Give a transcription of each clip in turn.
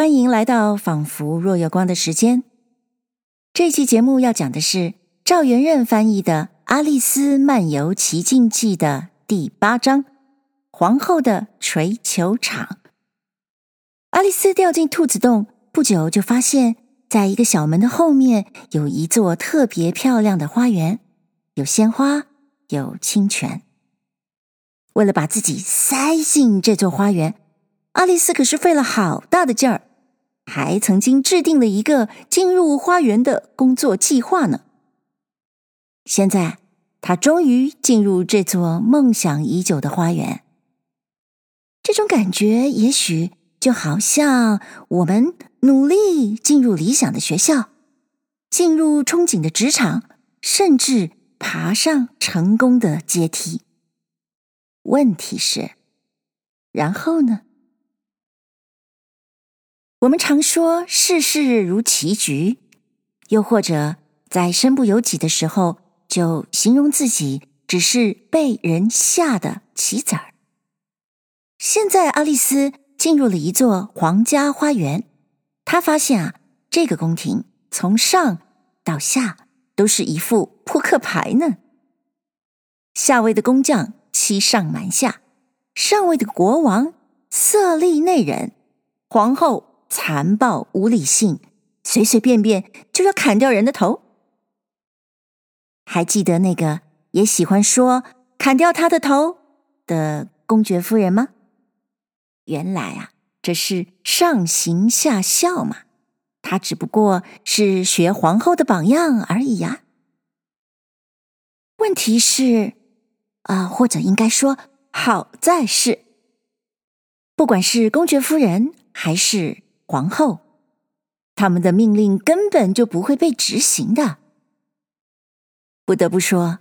欢迎来到仿佛若有光的时间。这期节目要讲的是赵元任翻译的《阿丽丝漫游奇境记》的第八章《皇后的槌球场》。阿丽丝掉进兔子洞不久，就发现，在一个小门的后面有一座特别漂亮的花园，有鲜花，有清泉。为了把自己塞进这座花园，阿丽丝可是费了好大的劲儿，还曾经制定了一个进入花园的工作计划呢。现在，他终于进入这座梦想已久的花园。这种感觉，也许就好像我们努力进入理想的学校，进入憧憬的职场，甚至爬上成功的阶梯。问题是，然后呢？我们常说世事如棋局，又或者在身不由己的时候，就形容自己只是被人下的棋子儿。现在，阿丽丝进入了一座皇家花园，她发现啊，这个宫廷从上到下都是一副扑克牌呢。下位的工匠欺上瞒下，上位的国王色厉内荏，皇后。残暴无理性，随随便便就要砍掉人的头。还记得那个也喜欢说“砍掉他的头”的公爵夫人吗？原来啊，这是上行下效嘛。他只不过是学皇后的榜样而已呀。问题是，啊、或者应该说，好在是，不管是公爵夫人还是。皇后，他们的命令根本就不会被执行的。不得不说，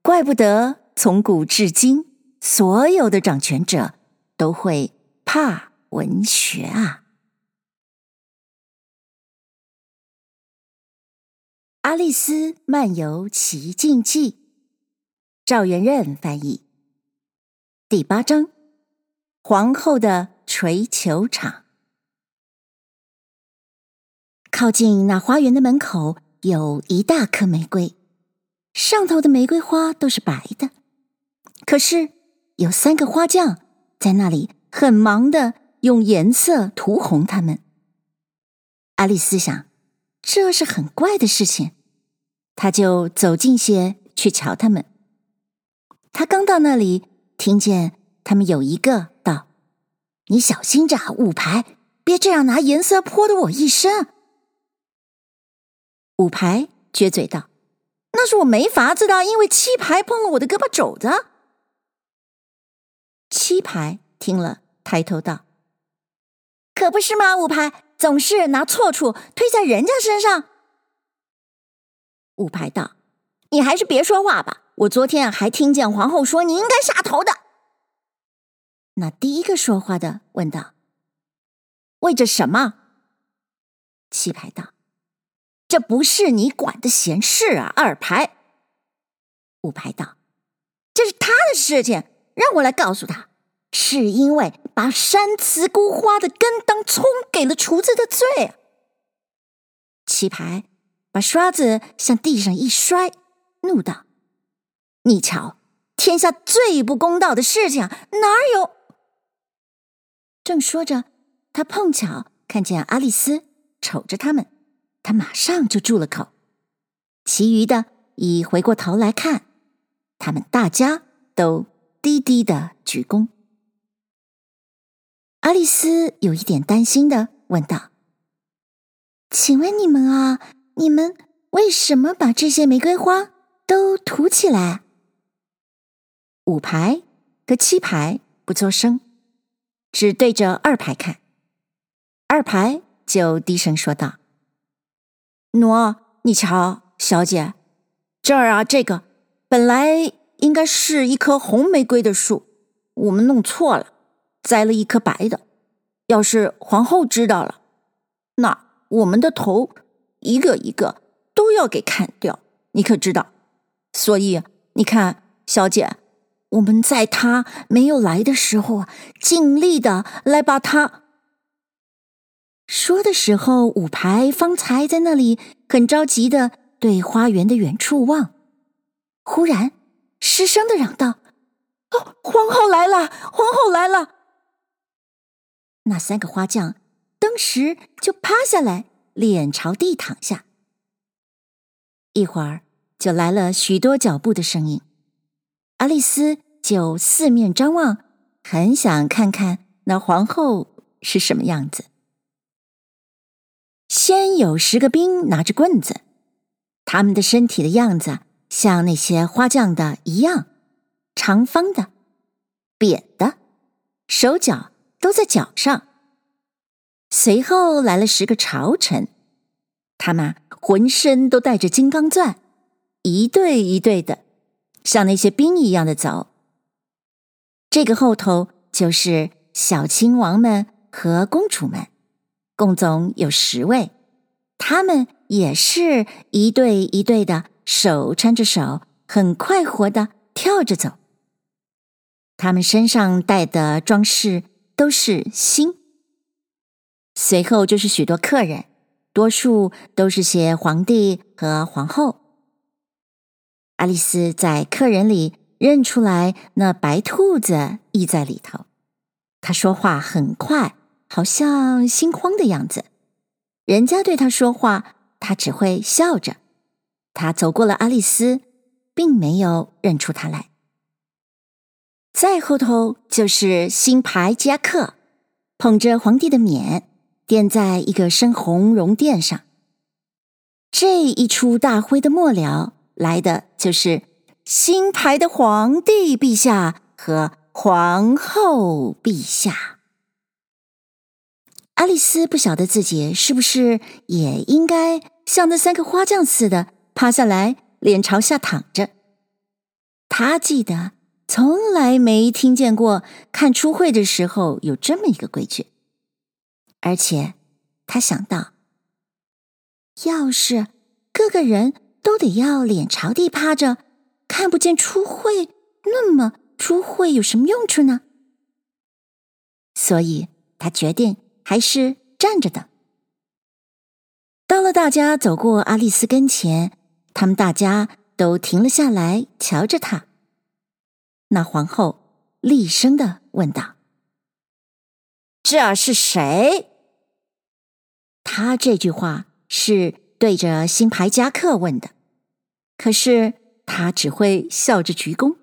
怪不得从古至今，所有的掌权者都会怕文学啊！《阿丽丝漫游奇境记》，赵元任翻译，第八章：皇后的槌球场。靠近那花园的门口有一大棵玫瑰，上头的玫瑰花都是白的。可是有三个花匠在那里很忙的用颜色涂红它们。阿丽丝想，这是很怪的事情，她就走近些去瞧他们。她刚到那里，听见他们有一个道：“你小心着，五排，别这样拿颜色泼的我一身。”五排撅嘴道：“那是我没法子的，因为七排碰了我的胳膊肘子。”七排听了，抬头道：“可不是吗？五排总是拿错处推在人家身上。”五排道：“你还是别说话吧。我昨天还听见皇后说你应该下头的。”那第一个说话的问道：“为着什么？”七排道。这不是你管的闲事啊！二排，五排道：“这是他的事情，让我来告诉他，是因为把山慈菇花的根当葱给了厨子的罪。”七排把刷子向地上一摔，怒道：“你瞧，天下最不公道的事情哪有？”正说着，他碰巧看见阿丽丝瞅着他们。他马上就住了口，其余的已回过头来看，他们大家都低低的鞠躬。阿丽丝有一点担心的问道：“请问你们啊，你们为什么把这些玫瑰花都涂起来？”五排和七排不作声，只对着二排看。二排就低声说道。喏，你瞧，小姐，这儿啊，这个本来应该是一棵红玫瑰的树，我们弄错了，栽了一棵白的。要是皇后知道了，那我们的头一个一个都要给砍掉，你可知道？所以你看，小姐，我们在她没有来的时候啊，尽力的来把她。说的时候，五排方才在那里很着急的对花园的远处望，忽然失声的嚷道：“哦，皇后来了！皇后来了！”那三个花匠当时就趴下来，脸朝地躺下。一会儿就来了许多脚步的声音，阿丽丝就四面张望，很想看看那皇后是什么样子。先有十个兵拿着棍子，他们的身体的样子像那些花匠的一样，长方的、扁的，手脚都在脚上。随后来了十个朝臣，他们浑身都带着金刚钻，一对一对的，像那些兵一样的走。这个后头就是小亲王们和公主们，共总有十位，他们也是一对一对的，手搀着手，很快活的跳着走。他们身上带的装饰都是星。随后就是许多客人，多数都是些皇帝和皇后。爱丽丝在客人里认出来那白兔子依在里头，她说话很快，好像心慌的样子。人家对他说话，他只会笑着。他走过了阿丽丝，并没有认出她来。再后头就是新牌夹克，捧着皇帝的冕。垫在一个深红绒垫上。这一出大会的末了，来的就是新牌的皇帝陛下和皇后陛下。爱丽丝不晓得自己是不是也应该像那三个花匠似的趴下来，脸朝下躺着。她记得从来没听见过看初会的时候有这么一个规矩。而且，他想到，要是各个人都得要脸朝地趴着，看不见初会，那么初会有什么用处呢？所以他决定还是站着的。到了大家走过阿丽丝跟前，他们大家都停了下来，瞧着她。那皇后厉声的问道：“这是谁？”他这句话是对着新牌夹克问的，可是他只会笑着鞠躬。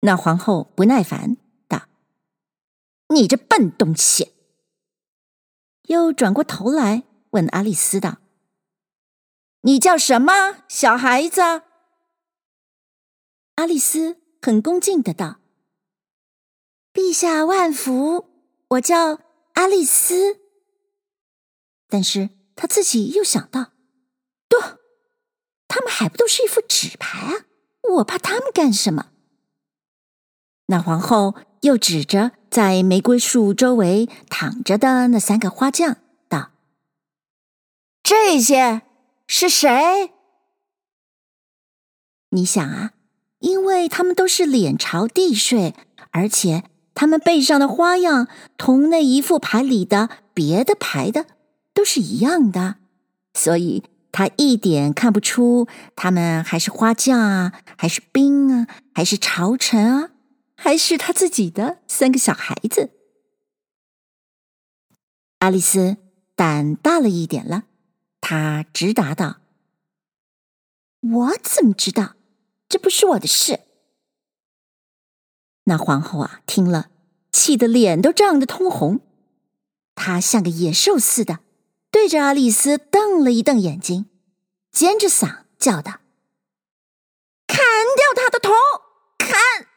那皇后不耐烦：“你这笨东西！”又转过头来问阿丽丝道：“你叫什么，小孩子？”阿丽丝很恭敬的道：“陛下万福，我叫阿丽丝。”但是他自己又想到，对，他们还不都是一副纸牌啊？我怕他们干什么？那皇后又指着在玫瑰树周围躺着的那三个花匠道：“这些是谁？”你想啊，因为他们都是脸朝地睡，而且他们背上的花样同那一副牌里的别的牌的。都是一样的，所以他一点看不出他们还是花匠啊，还是兵啊，还是朝臣啊，还是他自己的三个小孩子。爱丽丝胆大了一点了，她直答道：“我怎么知道？这不是我的事。”那皇后啊，听了，气得脸都涨得通红，她像个野兽似的。对着爱丽丝瞪了一瞪眼睛，尖着嗓叫道：“砍掉他的头！砍！”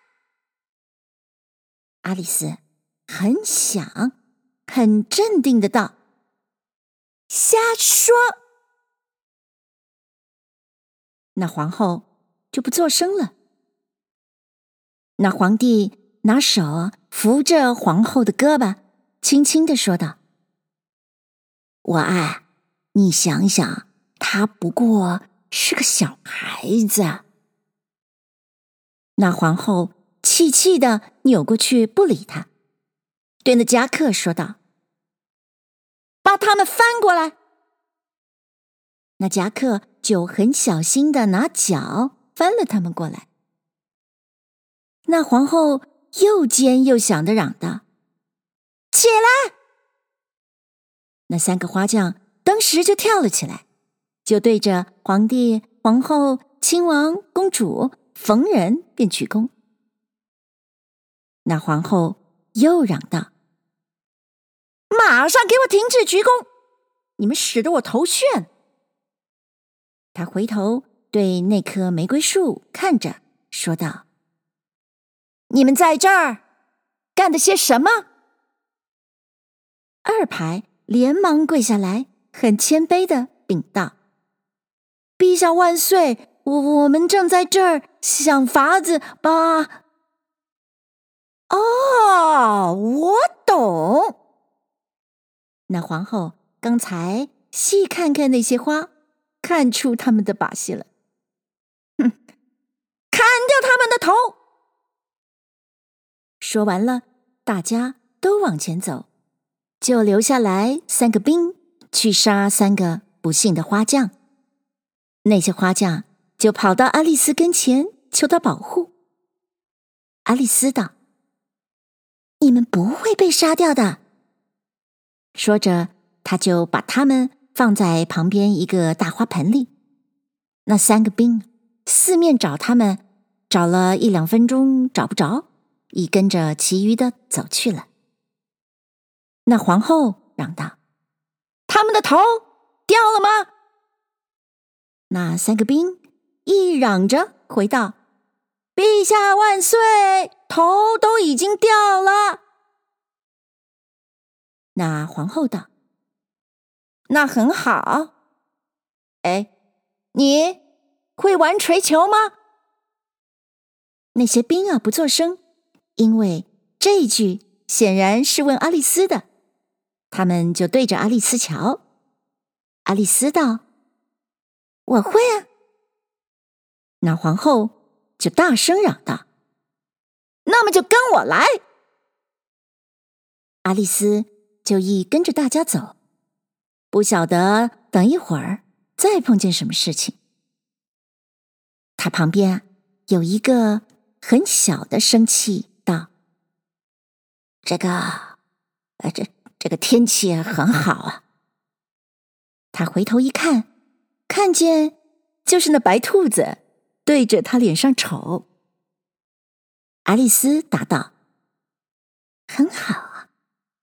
爱丽丝很想、很镇定的道：“瞎说！”那皇后就不作声了。那皇帝拿手扶着皇后的胳膊，轻轻的说道。我爱，你想想，他不过是个小孩子。那皇后气气的扭过去，不理他，对那夹克说道：“把他们翻过来。那夹克就很小心的拿脚翻了他们过来。那皇后又尖又响的嚷道：“起来！”那三个花匠当时就跳了起来，就对着皇帝、皇后、亲王、公主逢人便鞠躬。那皇后又嚷道：“马上给我停止鞠躬！你们使得我头眩。”他回头对那棵玫瑰树看着，说道：“你们在这儿干的些什么？”二排连忙跪下来，很谦卑的禀道：“陛下万岁！我我们正在这儿想法子把……哦，我懂。那皇后刚才细看看那些花。”看出他们的把戏了，哼！砍掉他们的头！说完了，大家都往前走，就留下来三个兵去杀三个不幸的花匠。那些花匠就跑到阿丽丝跟前求她保护。阿丽丝道：“你们不会被杀掉的。”说着，他就把他们。放在旁边一个大花盆里，那三个兵四面找他们，找了一两分钟找不着，已跟着其余的走去了。那皇后嚷道：“他们的头掉了吗？”那三个兵一嚷着回道：“陛下万岁，头都已经掉了。”那皇后道。那很好，哎，你会玩槌球吗？那些兵啊不作声，因为这一句显然是问阿丽丝的。他们就对着阿丽丝瞧。阿丽丝道：“我会啊。”那皇后就大声嚷道：“那么就跟我来！”阿丽丝就一跟着大家走。不晓得等一会儿再碰见什么事情。他旁边有一个很小的生气道：“这个，呃，这这个天气很好啊。”他回头一看，看见就是那白兔子对着他脸上瞅。阿丽丝答道：“很好啊。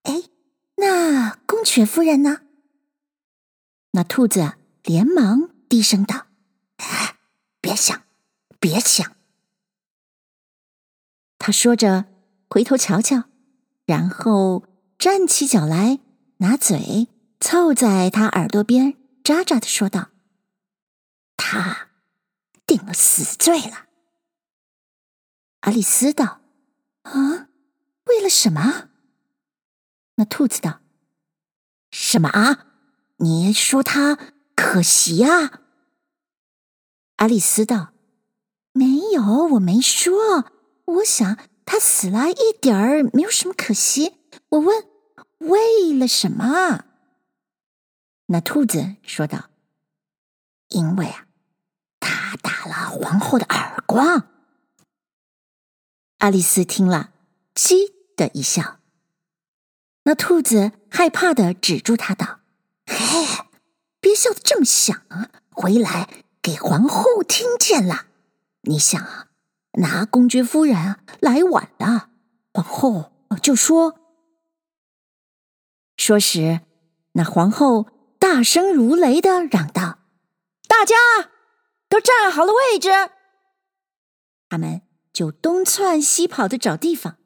哎，那公爵夫人呢？”那兔子连忙低声道：“别想，别想。”他说着，回头瞧瞧，然后站起脚来，拿嘴凑在他耳朵边，喳喳的说道：“他定了死罪了。”阿丽丝道：“啊，为了什么？”那兔子道：“什么啊？”你说他可惜啊？阿丽丝道：“没有，我没说。我想他死了一点儿没有什么可惜。我问，为了什么？”那兔子说道：“因为啊，了皇后的耳光。”阿丽丝听了，嘻的一笑。那兔子害怕的止住他道。嘿，别笑得这么响啊！回来给皇后听见了。你想啊，那公爵夫人来晚了，皇后就说。说时，那皇后大声如雷的嚷道：“大家都站好了位置。”他们就东窜西跑的找地方，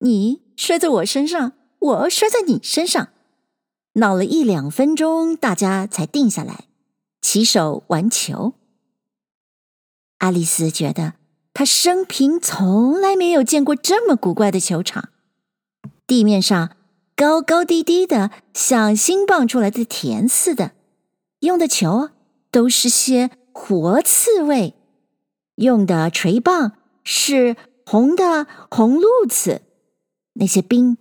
你摔在我身上，我摔在你身上。闹了一两分钟，大家才定下来，起手玩球。阿丽丝觉得她生平从来没有见过这么古怪的球场，地面上高高低低的，像新蹦出来的田似的，用的球都是些活刺猬，用的锤棒是红的红鹿子，那些兵。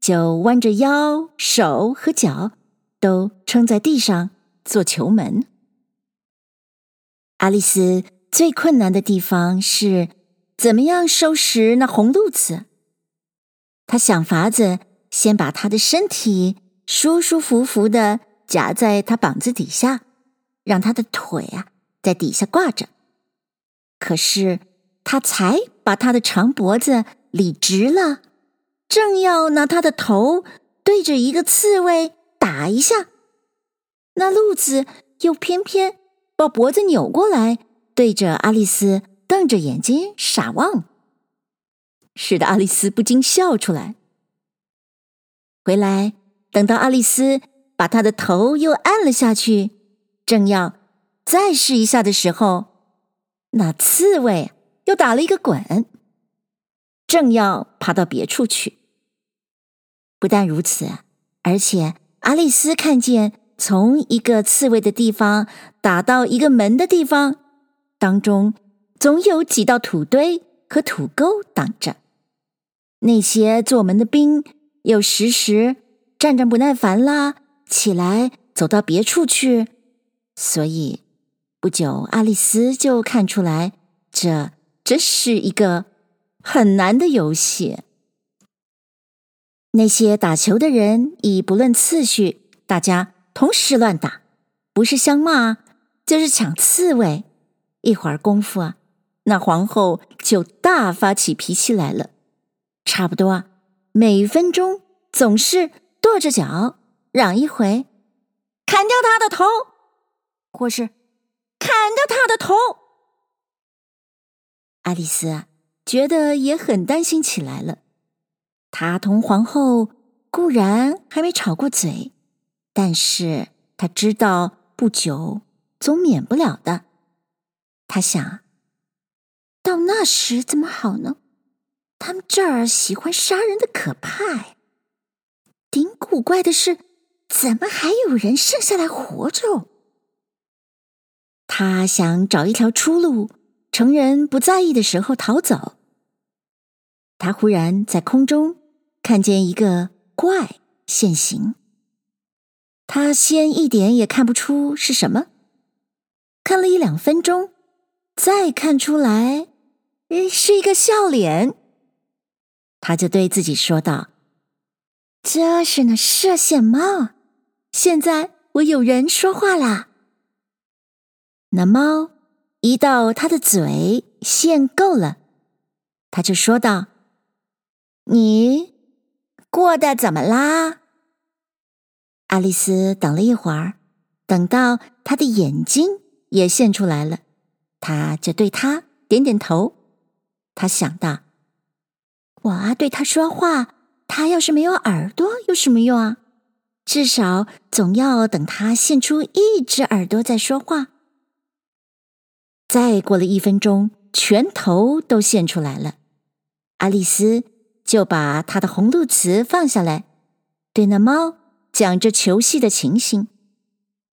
就弯着腰、手和脚，都撑在地上做球门。爱丽丝最困难的地方是怎么样收拾那红褥子。她想法子先把她的身体舒舒服服的夹在她膀子底下，让他的腿啊在底下挂着。可是他才把他的长脖子理直了，正要拿他的头对着一个刺猬打一下，那鹿子又偏偏。把脖子扭过来，对着爱丽丝瞪着眼睛傻望，使得爱丽丝不禁笑出来。回来，等到爱丽丝把她的头又按了下去，正要再试一下的时候，那刺猬又打了一个滚，正要爬到别处去。不但如此，而且阿丽丝看见。从一个刺猬的地方打到一个门的地方，当中总有几道土堆和土沟挡着。那些做门的兵又时时站站不耐烦啦，起来走到别处去。所以不久，爱丽丝就看出来，这真是一个很难的游戏。那些打球的人已不论次序，大家。同时乱打，不是相骂，就是抢刺猬。一会儿功夫啊，那皇后就大发起脾气来了。差不多啊，每分钟总是跺着脚嚷一回：“砍掉他的头！”或是“砍掉他的头！”爱丽丝，觉得也很担心起来了。她同皇后固然还没吵过嘴。但是她知道不久总免不了的。她想，到那时怎么好呢？他们这儿喜欢杀人的可怕呀。顶古怪的是，怎么还有人剩下来活着？他想找一条出路，趁人不在意的时候逃走。他忽然在空中看见一个怪现形。他先一点也看不出是什么，看了一两分钟，再看出来，是一个笑脸。他就对自己说道：“这是那射线猫，现在我有人说话啦。”那猫一到他的嘴限够了，他就说道：“你过得怎么啦？”爱丽丝等了一会儿，等到她的眼睛也现出来了，她就对他点点头。他想到：“我啊，对他说话，他要是没有耳朵有什么用啊？至少总要等他现出一只耳朵再说话。”再过了一分钟，全头都现出来了。爱丽丝就把她的红肚瓷放下来，对那猫。讲着球戏的情形，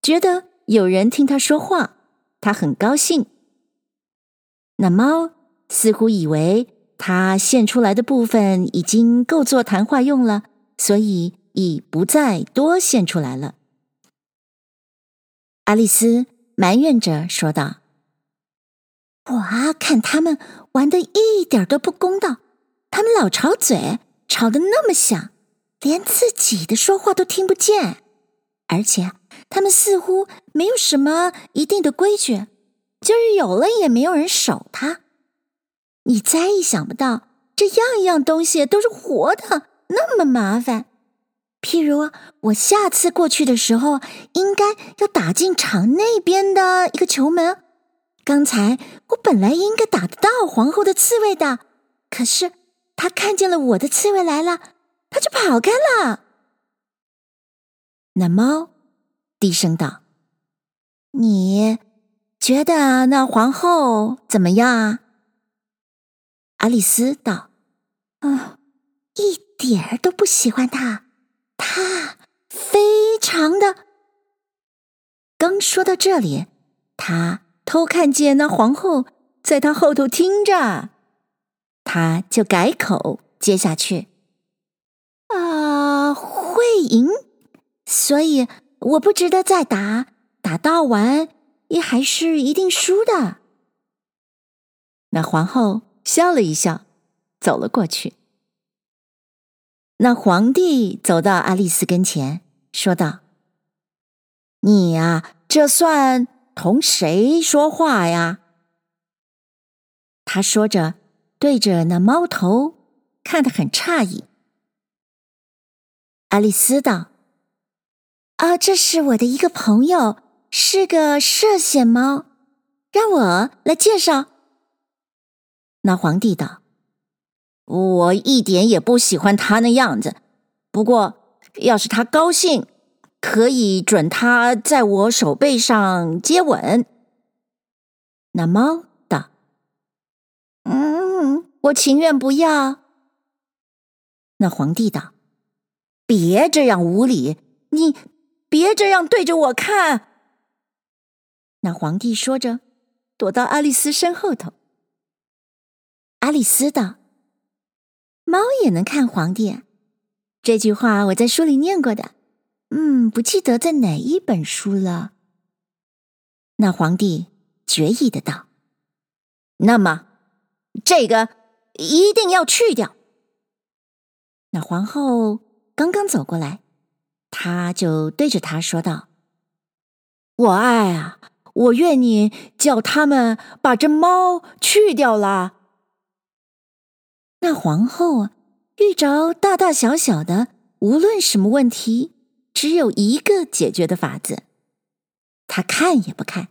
觉得有人听他说话，他很高兴。那猫似乎以为他献出来的部分已经够做谈话用了，所以已不再多献出来了。爱丽丝埋怨着说道：“我，看他们玩的一点都不公道，他们老吵嘴，吵得那么响。”连自己的说话都听不见，而且他们似乎没有什么一定的规矩，就是有了也没有人守它。你再也想不到，这样一样东西都是活的，那么麻烦。譬如我下次过去的时候，应该要打进场那边的一个球门。刚才我本来应该打得到皇后的刺猬的，可是她看见了我的刺猬来了。她就跑开了。那猫低声道：“你觉得那皇后怎么样啊？”爱丽丝道：“啊，一点儿都不喜欢她，她非常的……”刚说到这里，他偷看见那皇后在他后头听着，他就改口接下去。啊会赢，所以我不值得再打，打到完也还是一定输的。”那皇后笑了一笑，走了过去。那皇帝走到爱丽丝跟前，说道：“你呀，这算同谁说话呀？”他说着，对着那猫头看得很诧异。爱丽丝道：“啊，这是我的一个朋友，是个麝线猫，让我来介绍。”那皇帝道。我一点也不喜欢他那样子，不过要是他高兴，可以准他在我手背上接吻。那猫道：“嗯，我情愿不要。”那皇帝道：“别这样无礼，你别这样对着我看。”那皇帝说着，躲到爱丽丝身后头。爱丽丝道。猫也能看皇帝，这句话我在书里念过的，嗯，不记得在哪一本书了。那皇帝决意的道：“那么，这个一定要去掉。”那皇后刚刚走过来，他就对着他说道：“我爱啊，我愿你叫他们把这猫去掉了。”那皇后啊，遇着大大小小的，无论什么问题，只有一个解决的法子。他看也不看，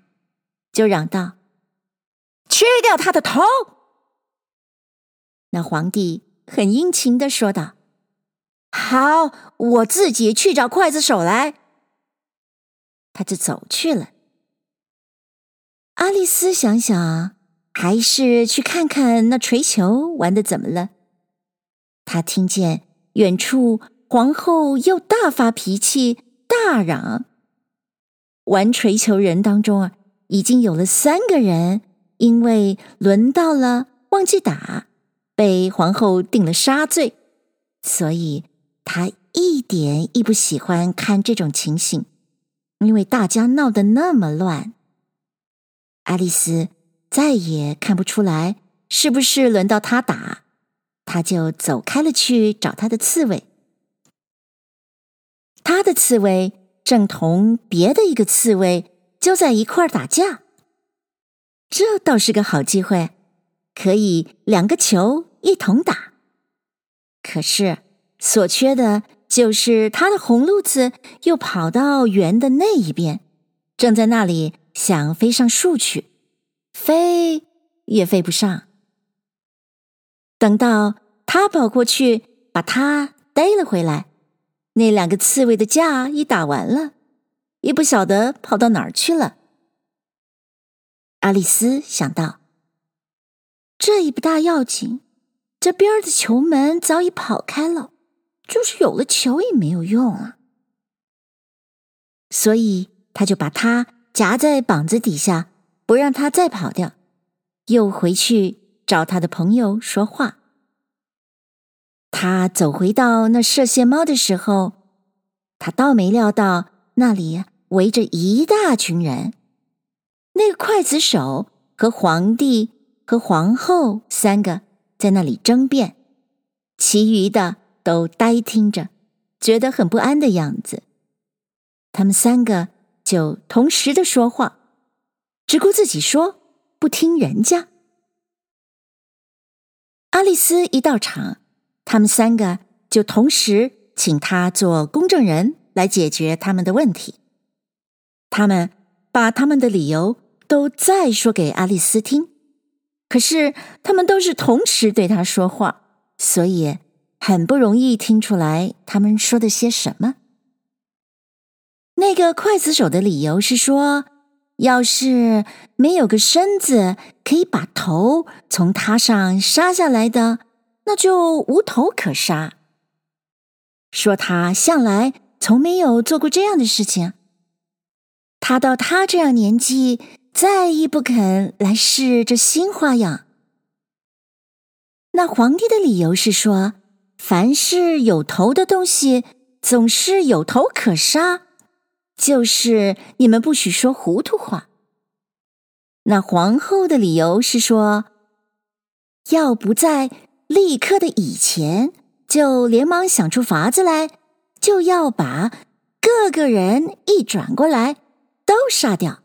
就嚷道：“去掉他的头！”那皇帝很殷勤的说道：“好，我自己去找刽子手来。”他就走去了。阿丽丝想想。还是去看看那锤球玩的怎么了？他听见远处皇后又大发脾气，大嚷：“玩锤球人当中啊，已经有了三个人，因为轮到了忘记打，被皇后定了杀罪。所以他一点亦不喜欢看这种情形，因为大家闹得那么乱。”爱丽丝。再也看不出来是不是轮到他打，他就走开了去找他的刺猬。他的刺猬正同别的一个刺猬就在一块儿打架，这倒是个好机会，可以两个球一同打。可是所缺的就是他的红鹭鸶又跑到圆的那一边，正在那里想飞上树去。飞也飞不上。等到他跑过去，把他逮了回来，那两个刺猬的架已打完了，也不晓得跑到哪儿去了。阿丽丝想到，这也不大要紧，这边的球门早已跑开了，就是有了球也没有用啊。所以，他就把它夹在膀子底下。不让他再跑掉，又回去找他的朋友说话。他走回到那射线猫的时候，他倒没料到那里围着一大群人。那个刽子手和皇帝和皇后三个在那里争辩，其余的都呆听着，觉得很不安的样子。他们三个就同时的说话。只顾自己说，不听人家。阿丽丝一到场，他们三个就同时请他做公证人来解决他们的问题。他们把他们的理由都再说给阿丽丝听，可是他们都是同时对她说话，所以很不容易听出来他们说的些什么。那个刽子手的理由是说。要是没有个身子可以把头从他上杀下来的，那就无头可杀。说他向来从没有做过这样的事情，他到他这样年纪，再亦不肯来试这新花样。那皇帝的理由是说，凡是有头的东西，总是有头可杀。就是你们不许说糊涂话。那皇后的理由是说，要不在立刻的以前就连忙想出法子来，就要把各个人一转过来都杀掉。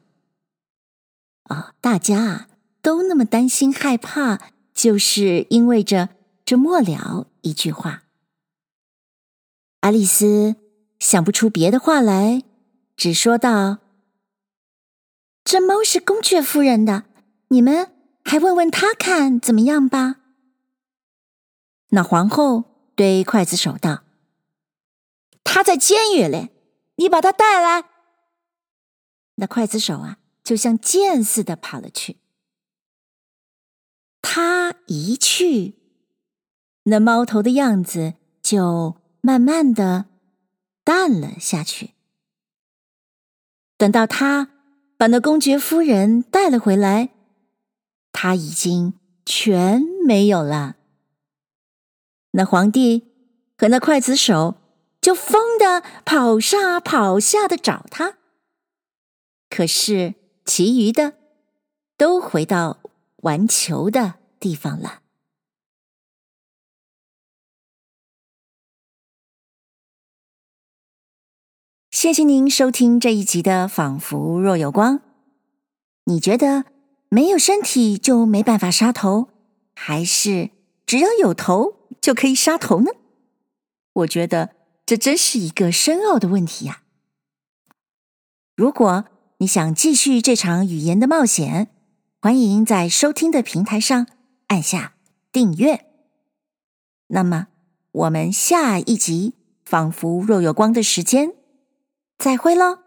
哦，大家啊都那么担心害怕，就是因为着这末了一句话。爱丽丝想不出别的话来。只说道：“这猫是公爵夫人的，你们还问问她看怎么样吧。”那皇后对刽子手道：“他在监狱里，你把他带来。”那刽子手啊，就像箭似的跑了去。他一去，那猫头的样子就慢慢的淡了下去。等到他把那公爵夫人带了回来，他已经全没有了。那皇帝和那刽子手就疯的跑上跑下的找他，可是其余的都回到玩球的地方了。谢谢您收听这一集的《仿佛若有光》。你觉得没有身体就没办法杀头，还是只要有头就可以杀头呢？我觉得这真是一个深奥的问题呀。如果你想继续这场语言的冒险，欢迎在收听的平台上按下订阅。那么，我们下一集《仿佛若有光》的时间。再会喽。